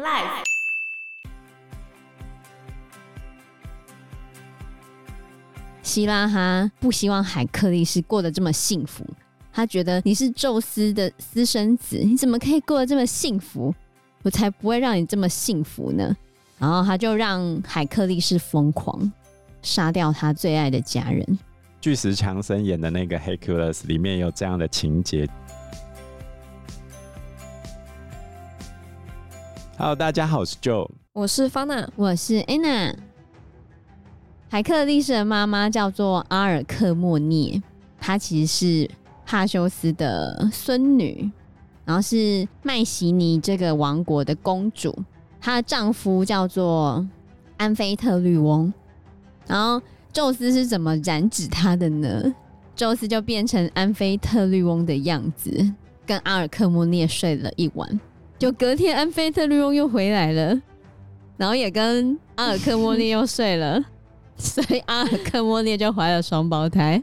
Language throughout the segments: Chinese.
Life。希拉哈不希望海克力士过得这么幸福，他觉得你是宙斯的私生子，你怎么可以过得这么幸福？我才不会让你这么幸福呢！然后他就让海克力士疯狂杀掉他最爱的家人。巨石强森演的那个《Hercules》里面有这样的情节。Hello，大家好，我是 Joe，我是方娜，我是 Anna。海克力士的妈妈叫做阿尔克莫涅，她其实是帕修斯的孙女，然后是麦西尼这个王国的公主。她的丈夫叫做安菲特律翁。然后宙斯是怎么染指她的呢？宙斯就变成安菲特律翁的样子，跟阿尔克莫涅睡了一晚。就隔天，安菲特律翁又回来了，然后也跟阿尔克莫涅又睡了。所以阿尔克莫涅就怀了双胞胎，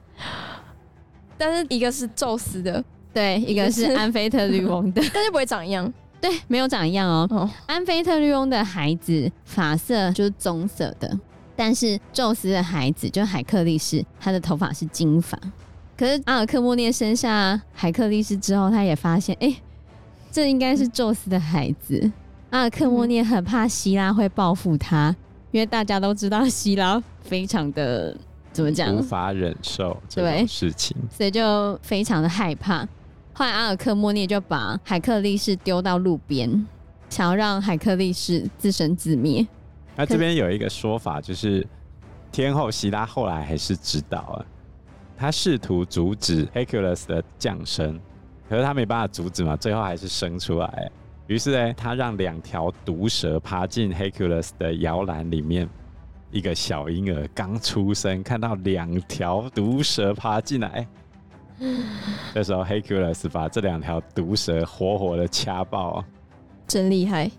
但是一个是宙斯的，对，一个是安菲特律翁的，但是不会长一样，对，没有长一样哦。哦，安菲特律翁的孩子发色就是棕色的，但是宙斯的孩子就海克力士，他的头发是金发。可是阿尔克莫涅生下海克力士之后，他也发现，哎、欸，这应该是宙斯的孩子。阿尔克莫涅很怕希拉会报复他。因为大家都知道希拉非常的怎么讲，无法忍受这种事情，所以就非常的害怕。后来阿尔克莫涅就把海克力士丢到路边，想要让海克力士自生自灭。那这边有一个说法，就是天后希拉后来还是知道了，他试图阻止 Hercules 的降生，可是他没办法阻止嘛，最后还是生出来。于是呢，他让两条毒蛇爬进 Hercules 的摇篮里面。一个小婴儿刚出生，看到两条毒蛇爬进来，这时候 Hercules 把这两条毒蛇活活的掐爆，真厉害！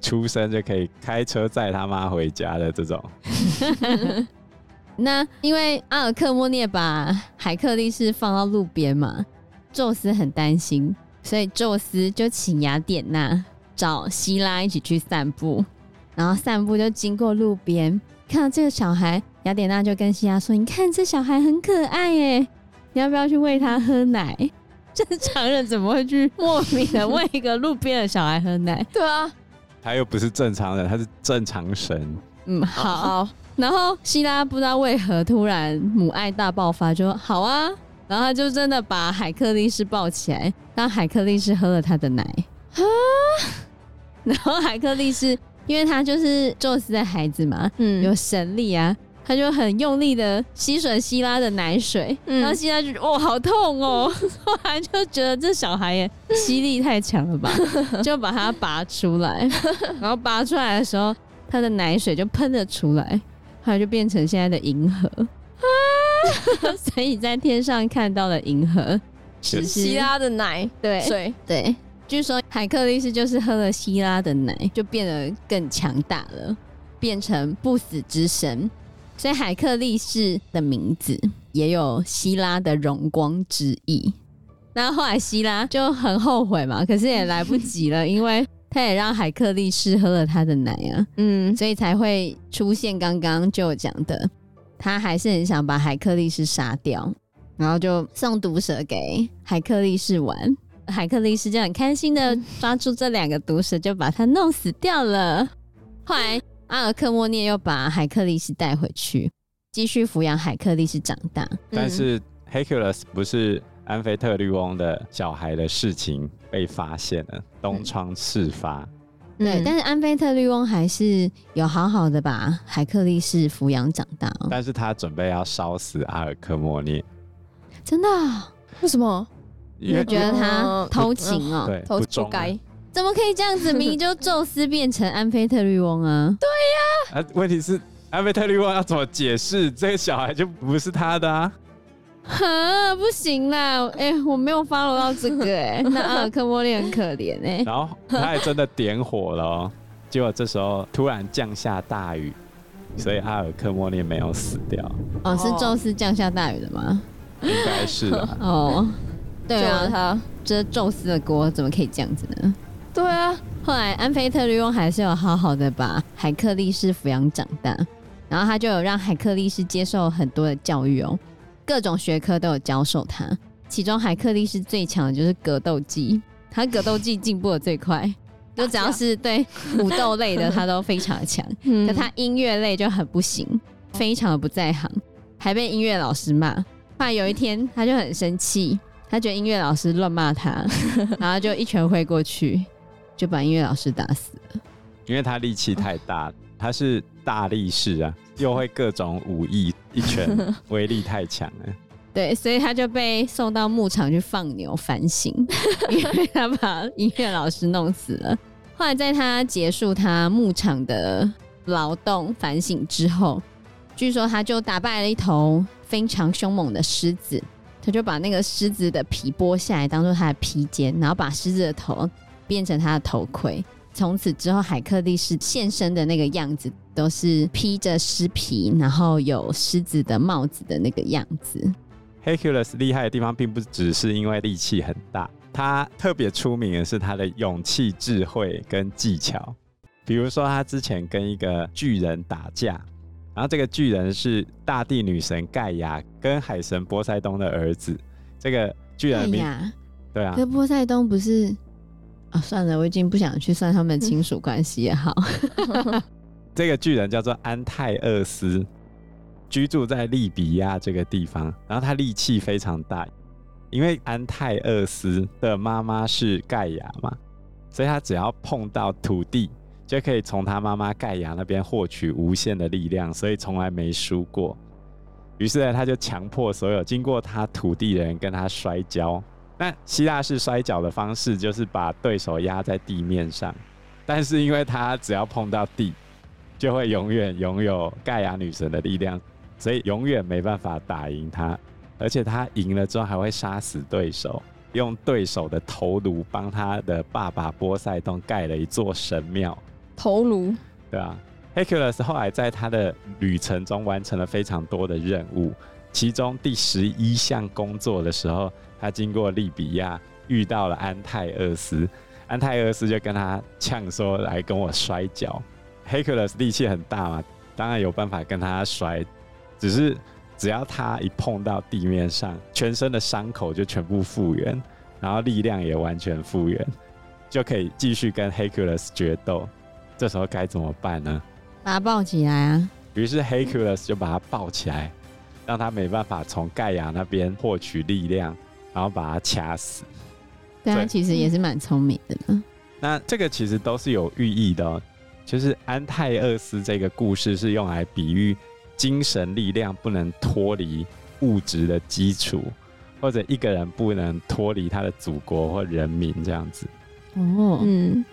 出生就可以开车载他妈回家的这种。那因为阿尔克莫涅把海克力士放到路边嘛，宙斯很担心。所以宙斯就请雅典娜找希拉一起去散步，然后散步就经过路边，看到这个小孩，雅典娜就跟希拉说：“你看这小孩很可爱耶，你要不要去喂他喝奶？” 正常人怎么会去莫名的喂一个路边的小孩喝奶？对啊，他又不是正常人，他是正常神。嗯，好。然后希拉不知道为何突然母爱大爆发，就说：“好啊。”然后他就真的把海克力士抱起来，让海克力士喝了他的奶。啊。然后海克力士，因为他就是宙斯的孩子嘛，嗯，有神力啊，他就很用力的吸吮希拉的奶水，嗯、然后希拉就觉得哦，好痛哦，后来就觉得这小孩也吸力太强了吧，就把他拔出来，然后拔出来的时候，他的奶水就喷了出来，后来就变成现在的银河。所以在天上看到的银河是希拉的奶，对水，对。据说海克力士就是喝了希拉的奶，就变得更强大了，变成不死之神。所以海克力士的名字也有希拉的荣光之意。那后来希拉就很后悔嘛，可是也来不及了，因为他也让海克力士喝了他的奶啊，嗯，所以才会出现刚刚就讲的。他还是很想把海克力士杀掉，然后就送毒蛇给海克力士玩。海克力士就很开心的抓住这两个毒蛇，就把他弄死掉了。后来阿尔克莫涅又把海克力士带回去，继续抚养海克力士长大。但是 Hercules 不是安菲特律翁的小孩的事情被发现了，东窗事发。对，嗯、但是安菲特律翁还是有好好的把海克力士抚养长大。但是他准备要烧死阿尔克莫涅，真的？为什么？因为觉得他偷情哦、偷情不该，怎么可以这样子？明明就宙斯变成安菲特律翁啊？对呀、啊。啊，问题是安菲特律翁要怎么解释这个小孩就不是他的啊？哈，不行啦！哎、欸，我没有 follow 到这个 哎、欸，那阿尔克莫利很可怜哎、欸。然后他也真的点火了、喔，结果这时候突然降下大雨，所以阿尔克莫利没有死掉。哦，是宙斯降下大雨的吗？应该是的。哦，对啊，他这宙斯的锅怎么可以这样子呢？对啊，后来安菲特律翁还是有好好的把 海克力士抚养长大，然后他就有让海克力士接受很多的教育哦，各种学科都有教授他。其中海克力士最强的就是格斗技，他格斗技进步的最快，就只要是对武斗类的他都非常的强，可他音乐类就很不行，非常的不在行，还被音乐老师骂。后来有一天他就很生气，他觉得音乐老师乱骂他，然后就一拳挥过去。就把音乐老师打死了，因为他力气太大，他是大力士啊，又会各种武艺，一拳威力太强了。对，所以他就被送到牧场去放牛反省，因为他把音乐老师弄死了。后来在他结束他牧场的劳动反省之后，据说他就打败了一头非常凶猛的狮子，他就把那个狮子的皮剥下来当做他的披肩，然后把狮子的头。变成他的头盔，从此之后，海克力士现身的那个样子都是披着狮皮，然后有狮子的帽子的那个样子。Hercules 厉害的地方，并不只是因为力气很大，他特别出名的是他的勇气、智慧跟技巧。比如说，他之前跟一个巨人打架，然后这个巨人是大地女神盖亚跟海神波塞冬的儿子。这个巨人名，对啊，可波塞冬不是。啊、算了，我已经不想去算他们的亲属关系也好。这个巨人叫做安泰厄斯，居住在利比亚这个地方，然后他力气非常大，因为安泰厄斯的妈妈是盖亚嘛，所以他只要碰到土地，就可以从他妈妈盖亚那边获取无限的力量，所以从来没输过。于是呢，他就强迫所有经过他土地的人跟他摔跤。那希腊式摔跤的方式就是把对手压在地面上，但是因为他只要碰到地，就会永远拥有盖亚女神的力量，所以永远没办法打赢他。而且他赢了之后还会杀死对手，用对手的头颅帮他的爸爸波塞冬盖了一座神庙。头颅，对啊。h e c u l e s 后来在他的旅程中完成了非常多的任务，其中第十一项工作的时候。他经过利比亚，遇到了安泰厄斯，安泰厄斯就跟他呛说：“来跟我摔跤。” Hercules 力气很大嘛，当然有办法跟他摔，只是只要他一碰到地面上，全身的伤口就全部复原，然后力量也完全复原，就可以继续跟 Hercules 决斗。这时候该怎么办呢？把他抱起来啊！于是 Hercules 就把他抱起来，让他没办法从盖亚那边获取力量。然后把他掐死，对他其实也是蛮聪明的呢。那这个其实都是有寓意的哦，就是安泰厄斯这个故事是用来比喻精神力量不能脱离物质的基础，或者一个人不能脱离他的祖国或人民这样子。哦，嗯，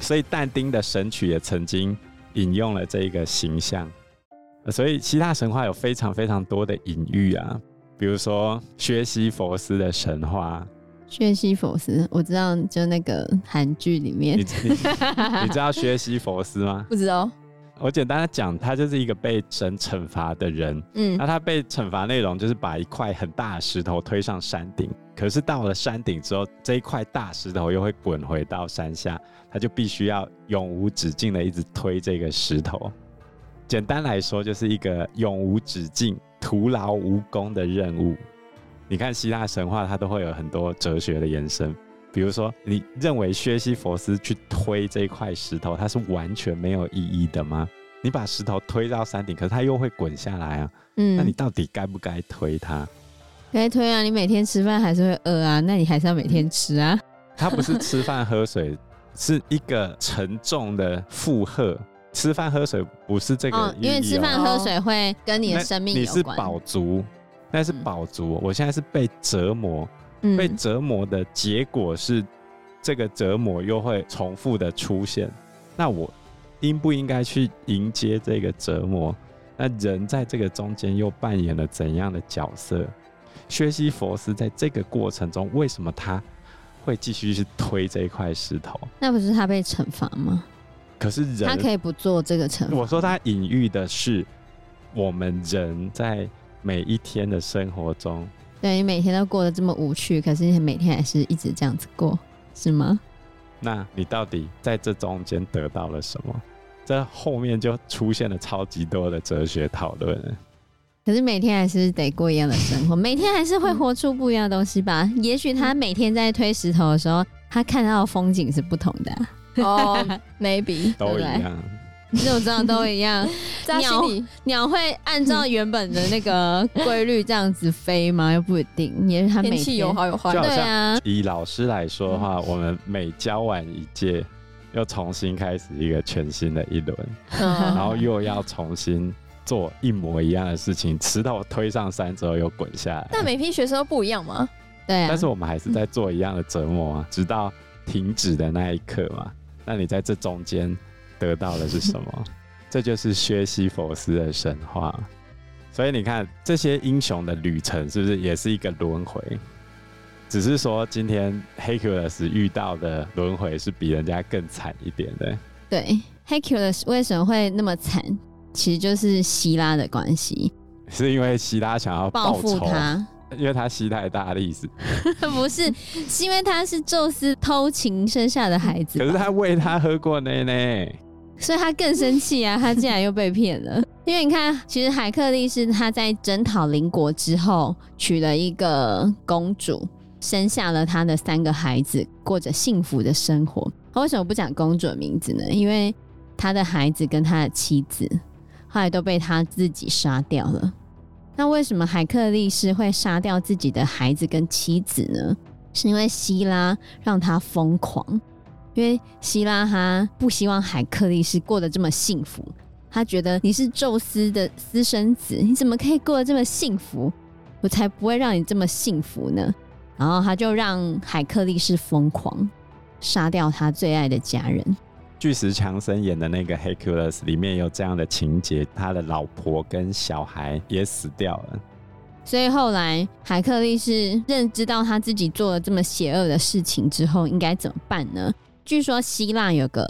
所以但丁的《神曲》也曾经引用了这个形象，所以希腊神话有非常非常多的隐喻啊。比如说薛西佛斯的神话，薛西佛斯我知道，就那个韩剧里面，你你，你知道薛西佛斯吗？不知道。我简单的讲，他就是一个被神惩罚的人。嗯，那他被惩罚内容就是把一块很大的石头推上山顶，可是到了山顶之后，这一块大石头又会滚回到山下，他就必须要永无止境的一直推这个石头。简单来说，就是一个永无止境。徒劳无功的任务，你看希腊神话，它都会有很多哲学的延伸。比如说，你认为薛西佛斯去推这块石头，它是完全没有意义的吗？你把石头推到山顶，可是它又会滚下来啊。嗯，那你到底该不该推它？该推啊！你每天吃饭还是会饿啊，那你还是要每天吃啊。它不是吃饭喝水，是一个沉重的负荷。吃饭喝水不是这个、哦，因为吃饭喝水会跟你的生命有关。你是饱足，那是饱足、嗯。我现在是被折磨、嗯，被折磨的结果是这个折磨又会重复的出现。那我应不应该去迎接这个折磨？那人在这个中间又扮演了怎样的角色？薛西佛斯在这个过程中，为什么他会继续去推这一块石头？那不是他被惩罚吗？可是人，他可以不做这个惩罚。我说他隐喻的是，我们人在每一天的生活中，对，你每天都过得这么无趣，可是你每天还是一直这样子过，是吗？那你到底在这中间得到了什么？这后面就出现了超级多的哲学讨论。可是每天还是得过一样的生活，每天还是会活出不一样的东西吧？也许他每天在推石头的时候，他看到的风景是不同的、啊。哦、oh,，maybe 都一样。你怎么知道都一样？鸟鸟会按照原本的那个规律这样子飞吗？又不一定，也是天，气有好有坏。对啊，以老师来说的话，嗯、我们每教完一届，又重新开始一个全新的一轮，嗯、然后又要重新。做一模一样的事情，直到推上山之后又滚下来。但每批学生都不一样吗？对啊。但是我们还是在做一样的折磨啊，直到停止的那一刻嘛。那你在这中间得到的是什么？这就是薛西佛斯的神话。所以你看，这些英雄的旅程是不是也是一个轮回？只是说今天 Hercules 遇到的轮回是比人家更惨一点的。对，Hercules 为什么会那么惨？其实就是希拉的关系，是因为希拉想要报复他，因为他吸太大的意思，不是，是因为他是宙斯偷情生下的孩子，可是他喂他喝过奶奶，所以他更生气啊！他竟然又被骗了。因为你看，其实海克力是他在征讨邻国之后，娶了一个公主，生下了他的三个孩子，过着幸福的生活。他为什么不讲公主的名字呢？因为他的孩子跟他的妻子。后来都被他自己杀掉了。那为什么海克力士会杀掉自己的孩子跟妻子呢？是因为希拉让他疯狂，因为希拉他不希望海克力士过得这么幸福。他觉得你是宙斯的私生子，你怎么可以过得这么幸福？我才不会让你这么幸福呢。然后他就让海克力士疯狂，杀掉他最爱的家人。巨石强森演的那个 Hercules 里面有这样的情节，他的老婆跟小孩也死掉了。所以后来海克力是认知到他自己做了这么邪恶的事情之后，应该怎么办呢？据说希腊有个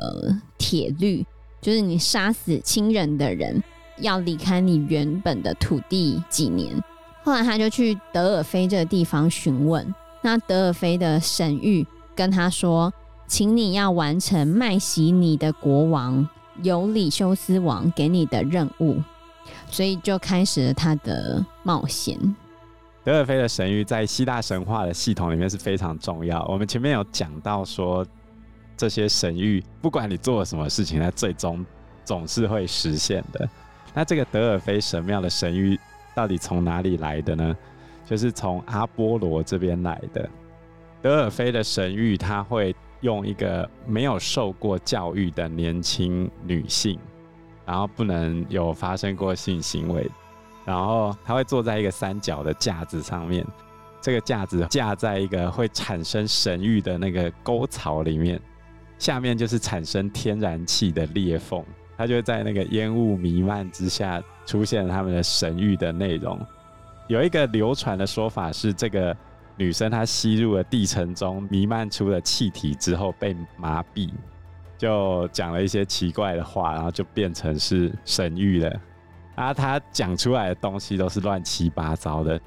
铁律，就是你杀死亲人的人要离开你原本的土地几年。后来他就去德尔菲这个地方询问，那德尔菲的神谕跟他说。请你要完成麦西尼的国王尤里修斯王给你的任务，所以就开始了他的冒险。德尔菲的神谕在希腊神话的系统里面是非常重要。我们前面有讲到说，这些神谕不管你做了什么事情，它最终总是会实现的。那这个德尔菲神庙的神谕到底从哪里来的呢？就是从阿波罗这边来的。德尔菲的神谕，他会。用一个没有受过教育的年轻女性，然后不能有发生过性行为，然后她会坐在一个三角的架子上面，这个架子架在一个会产生神域的那个沟槽里面，下面就是产生天然气的裂缝，它就在那个烟雾弥漫之下出现他们的神域的内容。有一个流传的说法是这个。女生她吸入了地层中弥漫出的气体之后被麻痹，就讲了一些奇怪的话，然后就变成是神諭了。啊，她讲出来的东西都是乱七八糟的，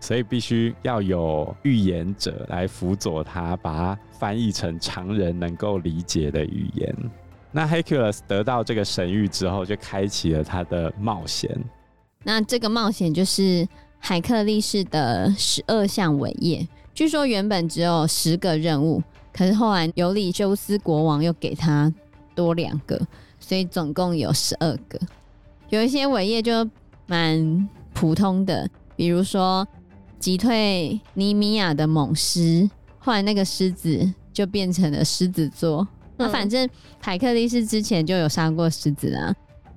所以必须要有预言者来辅佐她，把它翻译成常人能够理解的语言。那 Hercules 得到这个神谕之后，就开启了他的冒险。那这个冒险就是。海克力士的十二项伟业，据说原本只有十个任务，可是后来尤里修斯国王又给他多两个，所以总共有十二个。有一些伟业就蛮普通的，比如说击退尼米亚的猛狮，后来那个狮子就变成了狮子座。那、嗯、反正海克力士之前就有杀过狮子啊，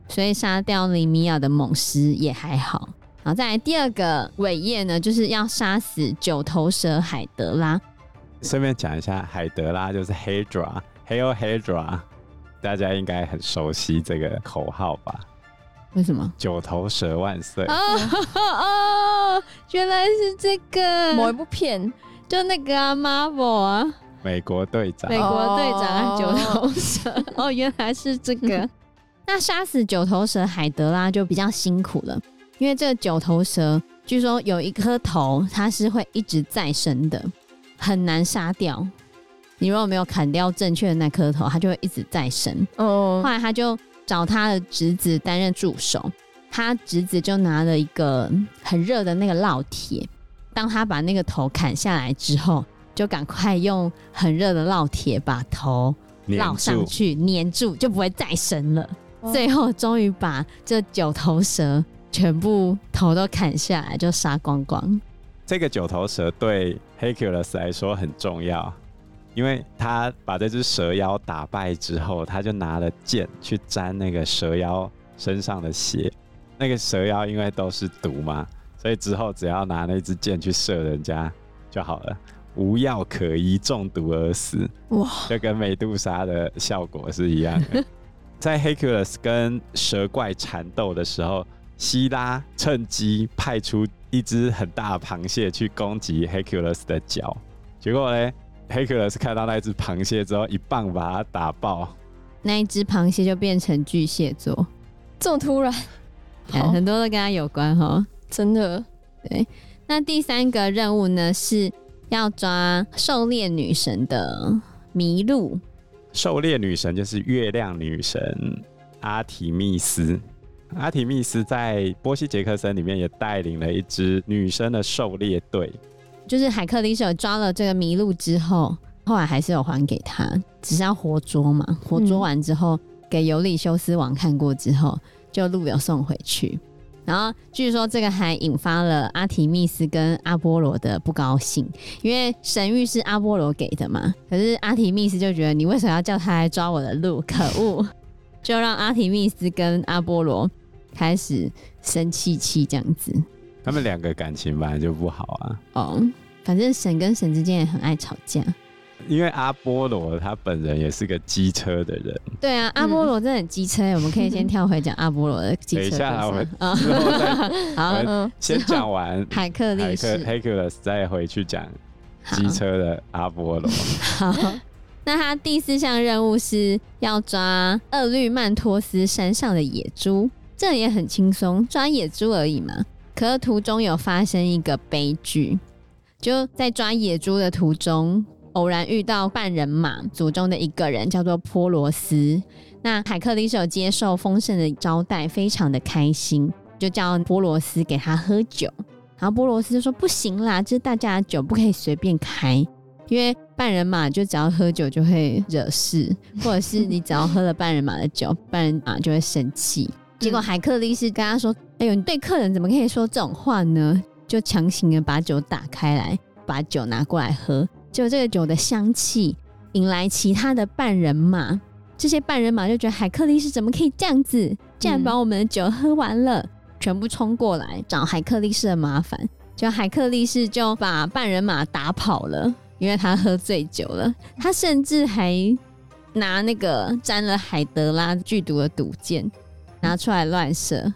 所以杀掉尼米亚的猛狮也还好。好，再来第二个伟业呢，就是要杀死九头蛇海德拉。顺便讲一下，海德拉就是 Hydra，Hail Hydra，大家应该很熟悉这个口号吧？为什么？九头蛇万岁！哦 哦，原来是这个某一部片，就那个啊，Marvel 啊，美国队长，美国队长九头蛇。哦，哦，原来是这个。那杀死九头蛇海德拉就比较辛苦了。因为这个九头蛇，据说有一颗头，它是会一直再生的，很难杀掉。你如果没有砍掉正确的那颗头，它就会一直再生。哦后来他就找他的侄子担任助手，他侄子就拿了一个很热的那个烙铁，当他把那个头砍下来之后，就赶快用很热的烙铁把头烙上去，粘住，就不会再生了。哦最后终于把这九头蛇全部头都砍下来，就杀光光。这个九头蛇对 Hercules 来说很重要，因为他把这只蛇妖打败之后，他就拿了剑去沾那个蛇妖身上的血。那个蛇妖因为都是毒嘛，所以之后只要拿那支箭去射人家就好了，无药可医，中毒而死。哇，就跟美杜莎的效果是一样的。在 Hercules 跟蛇怪缠斗的时候，希拉趁机派出一只很大的螃蟹去攻击 Hercules 的脚，结果呢，Hercules 看到那只螃蟹之后，一棒把它打爆。那一只螃蟹就变成巨蟹座，这么突然，欸很多都跟他有关哈。真的对，那第三个任务呢，是要抓狩猎女神的麋鹿。狩猎女神就是月亮女神阿提密斯。阿提密斯在波西杰克森里面也带领了一支女生的狩猎队。就是海克力士抓了这个麋鹿之后，后来还是有还给他，只是要活捉嘛。活捉完之后，给尤里修斯王看过之后，就鹿有送回去。然后据说这个还引发了阿提密斯跟阿波罗的不高兴，因为神諭是阿波罗给的嘛。可是阿提密斯就觉得你为什么要叫他来抓我的鹿？可恶！就让阿提密斯跟阿波罗开始生气气这样子。他们两个感情本来就不好啊。哦，反正神跟神之间也很爱吵架。因为阿波罗他本人也是个机车的人，对啊，阿波罗真的很机车、我们可以先跳回讲阿波罗的机车。等一下我们啊，之后再 好，嗯，先讲完 海克力海克士。Hercules 再回去讲好机车的阿波罗。好，那他第四项任务是要抓厄律曼托斯山上的野猪，这也很轻松，抓野猪而已嘛。可是途中有发生一个悲剧，就在抓野猪的途中。偶然遇到半人马族中的一个人，叫做波罗斯。那海克力士有接受丰盛的招待，非常的开心，就叫波罗斯给他喝酒。然后波罗斯就说：“不行啦，这是大家的酒，不可以随便开，因为半人马就只要喝酒就会惹事，或者是你只要喝了半人马的酒，半人马就会生气。”结果海克力士跟他说：“哎呦，你对客人怎么可以说这种话呢？”就强行的把酒打开来，把酒拿过来喝。就这个酒的香气引来其他的半人马，这些半人马就觉得海克力士怎么可以这样子，竟然把我们的酒喝完了，嗯、全部冲过来找海克力士的麻烦。就海克力士就把半人马打跑了，因为他喝醉酒了。他甚至还拿那个沾了海德拉剧毒的毒箭拿出来乱射，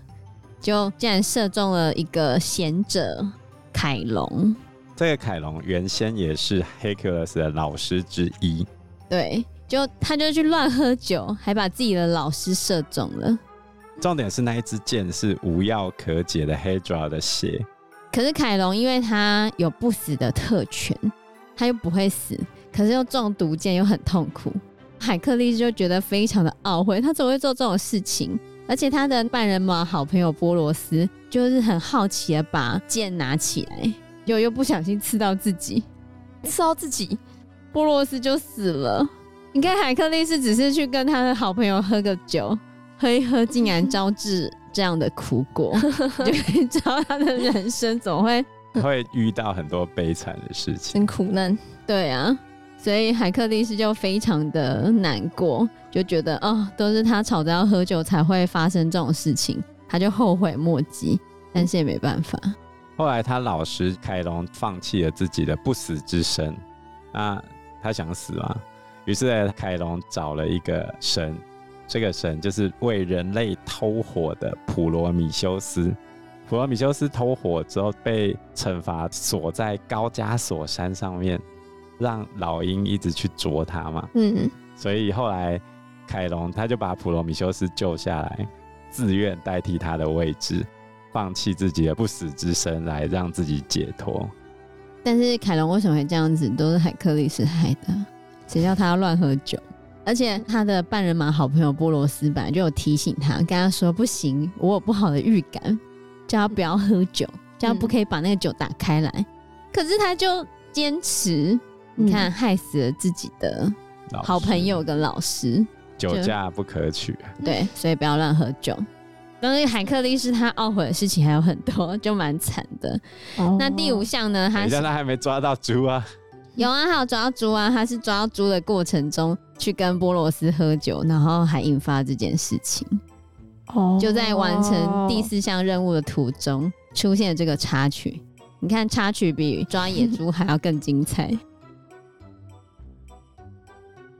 就竟然射中了一个贤者凯龙。这个凯龙原先也是 Hercules 的老师之一，对，就他就去乱喝酒，还把自己的老师射中了。重点是那一支箭是无药可解的 Hydra 的血。可是凯龙因为他有不死的特权，他又不会死，可是又中毒箭又很痛苦。海克力士就觉得非常的懊悔，他怎么会做这种事情？而且他的半人马好朋友波罗斯就是很好奇的把剑拿起来。又又不小心刺到自己，刺到自己，波罗斯就死了。你看海克力士只是去跟他的好朋友喝个酒，喝一喝，竟然招致这样的苦果，就可以知道他的人生怎么会会遇到很多悲惨的事情，很苦难。对啊，所以海克力士就非常的难过，就觉得哦，都是他吵着要喝酒才会发生这种事情，他就后悔莫及，但是也没办法。后来，他老师凯龙放弃了自己的不死之身，那他想死嘛？于是凯龙找了一个神，这个神就是为人类偷火的普罗米修斯。普罗米修斯偷火之后被惩罚，锁在高加索山上面，让老鹰一直去啄他嘛。嗯，所以后来凯龙他就把普罗米修斯救下来，自愿代替他的位置。放弃自己的不死之身来让自己解脱，但是凯龙为什么会这样子？都是海克力斯害的。谁叫他要乱喝酒？而且他的半人马好朋友波罗斯本来就有提醒他，跟他说不行，我有不好的预感，叫他不要喝酒，叫他不可以把那个酒打开来。嗯、可是他就坚持，你看、嗯、害死了自己的好朋友跟老师，酒驾不可取。对，所以不要乱喝酒。但是海克力士他懊悔的事情还有很多，就蛮惨的。哦、那第五项呢？他现在还没抓到猪啊。有啊，还有抓到猪啊！他是抓到猪的过程中去跟波罗斯喝酒，然后还引发这件事情。哦，就在完成第四项任务的途中出现了这个插曲。你看，插曲比抓野猪还要更精彩。